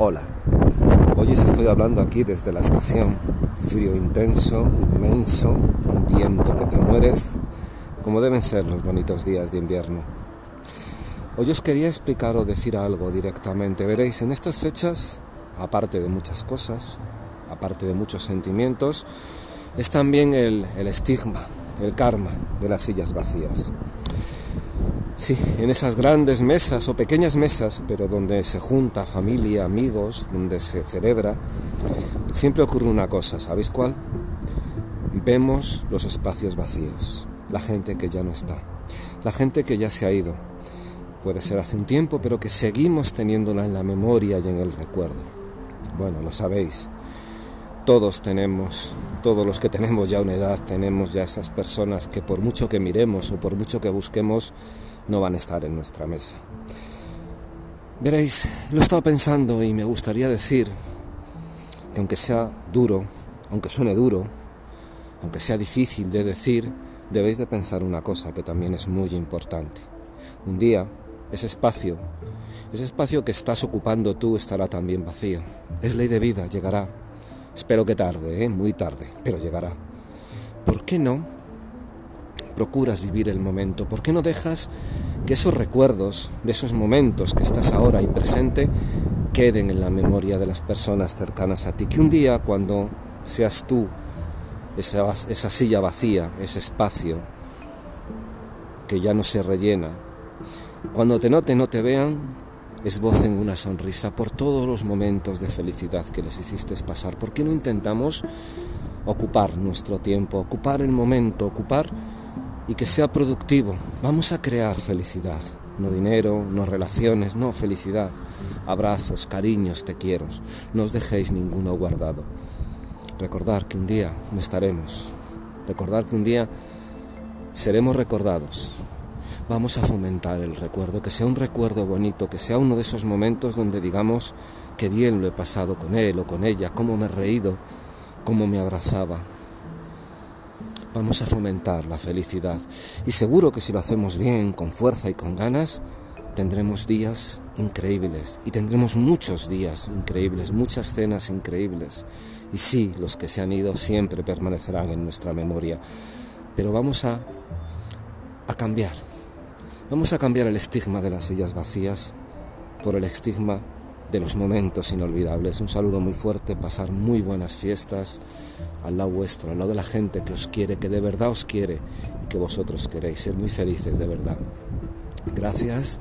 Hola, hoy os estoy hablando aquí desde la estación. Frío intenso, inmenso, un viento que te mueres, como deben ser los bonitos días de invierno. Hoy os quería explicar o decir algo directamente. Veréis, en estas fechas, aparte de muchas cosas, aparte de muchos sentimientos, es también el, el estigma, el karma de las sillas vacías. Sí, en esas grandes mesas o pequeñas mesas, pero donde se junta familia, amigos, donde se celebra, siempre ocurre una cosa, ¿sabéis cuál? Vemos los espacios vacíos, la gente que ya no está, la gente que ya se ha ido. Puede ser hace un tiempo, pero que seguimos teniéndola en la memoria y en el recuerdo. Bueno, lo sabéis, todos tenemos, todos los que tenemos ya una edad, tenemos ya esas personas que por mucho que miremos o por mucho que busquemos, no van a estar en nuestra mesa. Veréis, lo he estado pensando y me gustaría decir que aunque sea duro, aunque suene duro, aunque sea difícil de decir, debéis de pensar una cosa que también es muy importante. Un día, ese espacio, ese espacio que estás ocupando tú estará también vacío. Es ley de vida, llegará. Espero que tarde, ¿eh? muy tarde, pero llegará. ¿Por qué no procuras vivir el momento? ¿Por qué no dejas que esos recuerdos de esos momentos que estás ahora y presente queden en la memoria de las personas cercanas a ti? Que un día cuando seas tú esa, silla vacía, ese espacio que ya no se rellena, cuando te noten, no te vean, esbocen una sonrisa por todos los momentos de felicidad que les hiciste pasar. ¿Por qué no intentamos ocupar nuestro tiempo, ocupar el momento, ocupar y que sea productivo. Vamos a crear felicidad, no dinero, no relaciones, no felicidad. Abrazos, cariños, te quiero. No os dejéis ninguno guardado. Recordar que un día no estaremos. Recordar que un día seremos recordados. Vamos a fomentar el recuerdo, que sea un recuerdo bonito, que sea uno de esos momentos donde digamos que bien lo he pasado con él o con ella, cómo me he reído, cómo me abrazaba, vamos a fomentar la felicidad. Y seguro que si lo hacemos bien, con fuerza y con ganas, tendremos días increíbles y tendremos muchos días increíbles, muchas cenas increíbles. Y sí, los que se han ido siempre permanecerán en nuestra memoria. Pero vamos a, a cambiar. Vamos a cambiar el estigma de las sillas vacías por el estigma de los momentos inolvidables. Un saludo muy fuerte, pasar muy buenas fiestas al lado vuestro, al lado de la gente que os quiere, que de verdad os quiere y que vosotros queréis ser muy felices, de verdad. Gracias.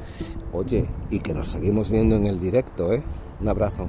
Oye, y que nos seguimos viendo en el directo, ¿eh? Un abrazo.